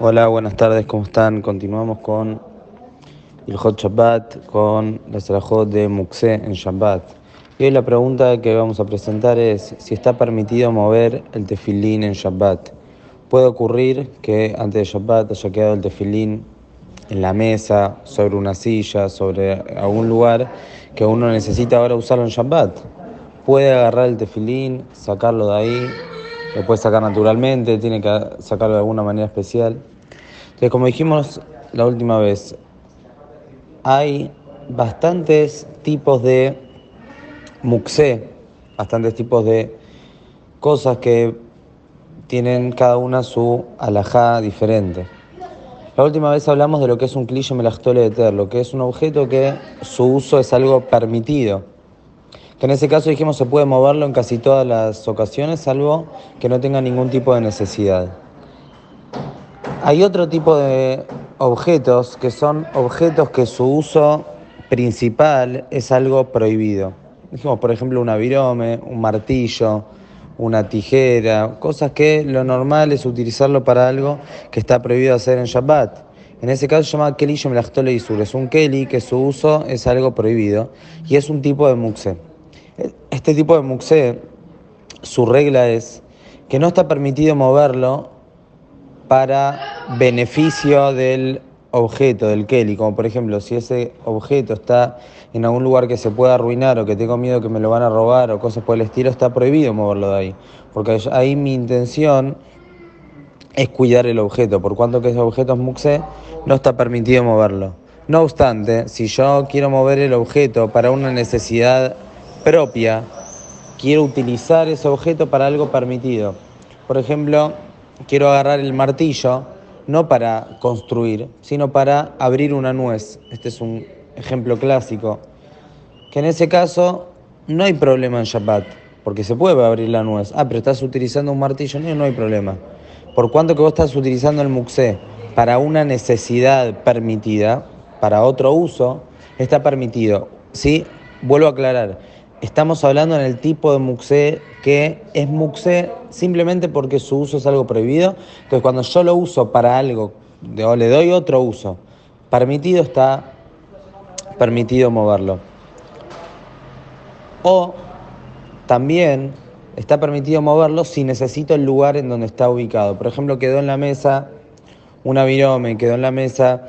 Hola, buenas tardes, ¿cómo están? Continuamos con el Hot Shabbat, con la Sarajot de Muxé en Shabbat. Y hoy la pregunta que vamos a presentar es si está permitido mover el tefilín en Shabbat. Puede ocurrir que antes de Shabbat haya quedado el tefilín en la mesa, sobre una silla, sobre algún lugar que uno necesita ahora usarlo en Shabbat. Puede agarrar el tefilín, sacarlo de ahí, lo puede sacar naturalmente, tiene que sacarlo de alguna manera especial. Entonces, como dijimos la última vez, hay bastantes tipos de muxé, bastantes tipos de cosas que tienen cada una su alajá diferente. La última vez hablamos de lo que es un cliché melastole de lo que es un objeto que su uso es algo permitido que en ese caso dijimos se puede moverlo en casi todas las ocasiones, salvo que no tenga ningún tipo de necesidad. Hay otro tipo de objetos que son objetos que su uso principal es algo prohibido. Dijimos, por ejemplo, un avirome, un martillo, una tijera, cosas que lo normal es utilizarlo para algo que está prohibido hacer en Shabbat. En ese caso se llama Keli y Isur. Es un Keli que su uso es algo prohibido y es un tipo de muxe. Este tipo de muxé, su regla es que no está permitido moverlo para beneficio del objeto, del Kelly, como por ejemplo si ese objeto está en algún lugar que se pueda arruinar o que tengo miedo que me lo van a robar o cosas por el estilo, está prohibido moverlo de ahí, porque ahí mi intención es cuidar el objeto, por cuanto que ese objeto es muxé, no está permitido moverlo. No obstante, si yo quiero mover el objeto para una necesidad propia, quiero utilizar ese objeto para algo permitido. Por ejemplo, quiero agarrar el martillo no para construir, sino para abrir una nuez. Este es un ejemplo clásico. Que en ese caso no hay problema en Shabbat, porque se puede abrir la nuez. Ah, pero estás utilizando un martillo, no, no hay problema. Por cuanto que vos estás utilizando el muxé para una necesidad permitida, para otro uso, está permitido. ¿Sí? Vuelvo a aclarar estamos hablando en el tipo de muxé que es muxé simplemente porque su uso es algo prohibido. Entonces, cuando yo lo uso para algo, o le doy otro uso, permitido está permitido moverlo. O también está permitido moverlo si necesito el lugar en donde está ubicado. Por ejemplo, quedó en la mesa un avirome, quedó en la mesa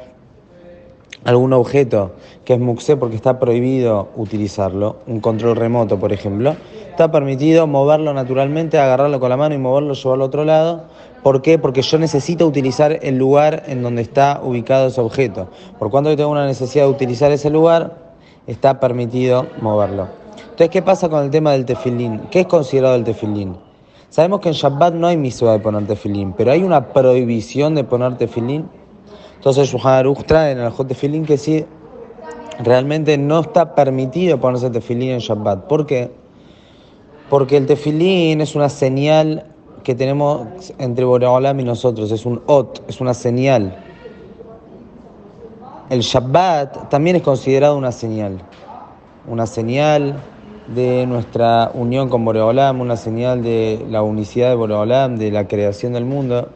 algún objeto que es muxé porque está prohibido utilizarlo, un control remoto por ejemplo, está permitido moverlo naturalmente, agarrarlo con la mano y moverlo, llevarlo a otro lado. ¿Por qué? Porque yo necesito utilizar el lugar en donde está ubicado ese objeto. Por cuanto tengo una necesidad de utilizar ese lugar, está permitido moverlo. Entonces, ¿qué pasa con el tema del tefilín? ¿Qué es considerado el tefilín? Sabemos que en Shabbat no hay misión de poner tefilín, pero hay una prohibición de poner tefilín. Entonces Shulchan trae en el Hot Tefilín que sí, realmente no está permitido ponerse tefilín en Shabbat. ¿Por qué? Porque el tefilín es una señal que tenemos entre Boreolam y nosotros, es un ot, es una señal. El Shabbat también es considerado una señal, una señal de nuestra unión con Boreolam, una señal de la unicidad de Boreolam, de la creación del mundo.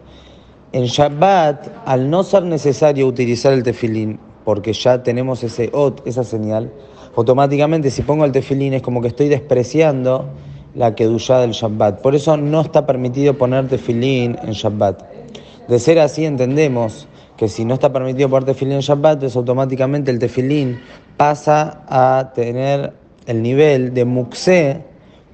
En Shabbat, al no ser necesario utilizar el tefilín, porque ya tenemos ese ot, esa señal, automáticamente si pongo el tefilín es como que estoy despreciando la kedushá del Shabbat. Por eso no está permitido poner tefilín en Shabbat. De ser así entendemos que si no está permitido poner tefilín en Shabbat, entonces automáticamente el tefilín pasa a tener el nivel de muxé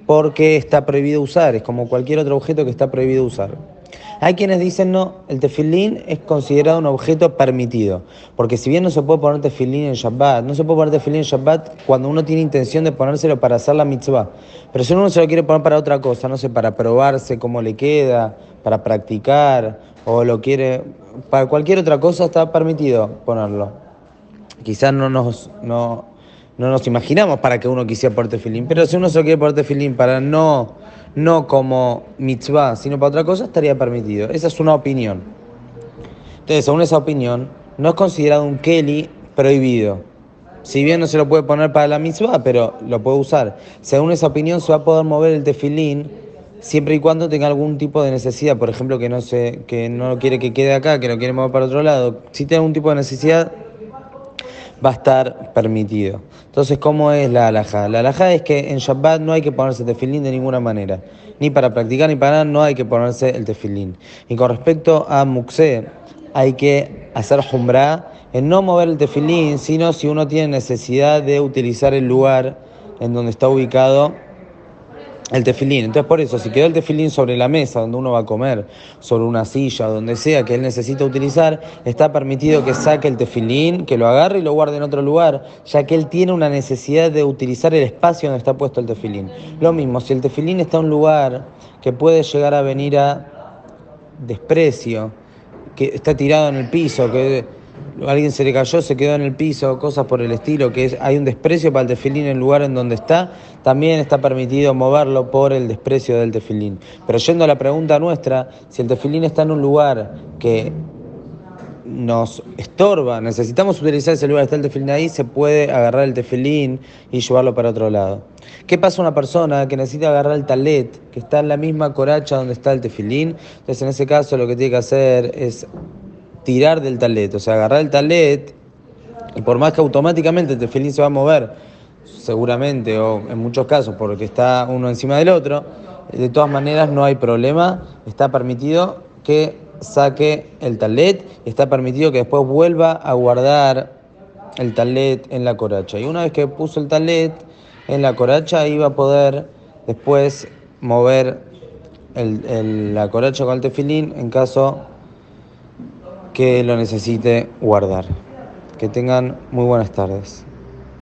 porque está prohibido usar, es como cualquier otro objeto que está prohibido usar. Hay quienes dicen no, el tefilín es considerado un objeto permitido, porque si bien no se puede poner tefilín en Shabbat, no se puede poner tefilín en Shabbat cuando uno tiene intención de ponérselo para hacer la mitzvah, pero si uno se lo quiere poner para otra cosa, no sé, para probarse cómo le queda, para practicar, o lo quiere, para cualquier otra cosa está permitido ponerlo. Quizás no nos, no, no nos imaginamos para que uno quisiera poner tefilín, pero si uno se lo quiere poner tefilín para no no como mitzvah, sino para otra cosa, estaría permitido. Esa es una opinión. Entonces, según esa opinión, no es considerado un keli prohibido. Si bien no se lo puede poner para la mitzvah, pero lo puede usar. Según esa opinión, se va a poder mover el tefilín siempre y cuando tenga algún tipo de necesidad, por ejemplo, que no, se, que no quiere que quede acá, que lo quiere mover para otro lado, si tiene algún tipo de necesidad, va a estar permitido. Entonces, ¿cómo es la alhaja? La alhaja es que en Shabbat no hay que ponerse tefilín de ninguna manera. Ni para practicar ni para nada no hay que ponerse el tefilín. Y con respecto a Muxé, hay que hacer jumbra en no mover el tefilín, sino si uno tiene necesidad de utilizar el lugar en donde está ubicado el tefilín. Entonces, por eso, si quedó el tefilín sobre la mesa donde uno va a comer, sobre una silla, donde sea que él necesita utilizar, está permitido que saque el tefilín, que lo agarre y lo guarde en otro lugar, ya que él tiene una necesidad de utilizar el espacio donde está puesto el tefilín. Lo mismo, si el tefilín está en un lugar que puede llegar a venir a desprecio, que está tirado en el piso, que alguien se le cayó, se quedó en el piso, cosas por el estilo, que es, hay un desprecio para el tefilín en el lugar en donde está, también está permitido moverlo por el desprecio del tefilín. Pero yendo a la pregunta nuestra, si el tefilín está en un lugar que nos estorba, necesitamos utilizar ese lugar, está el tefilín ahí, se puede agarrar el tefilín y llevarlo para otro lado. ¿Qué pasa a una persona que necesita agarrar el talet, que está en la misma coracha donde está el tefilín? Entonces en ese caso lo que tiene que hacer es tirar del talet, o sea, agarrar el talet y por más que automáticamente el tefilín se va a mover, seguramente, o en muchos casos porque está uno encima del otro, de todas maneras no hay problema, está permitido que saque el talet, está permitido que después vuelva a guardar el talet en la coracha. Y una vez que puso el talet en la coracha, iba a poder después mover la coracha con el tefilín en caso que lo necesite guardar. Que tengan muy buenas tardes.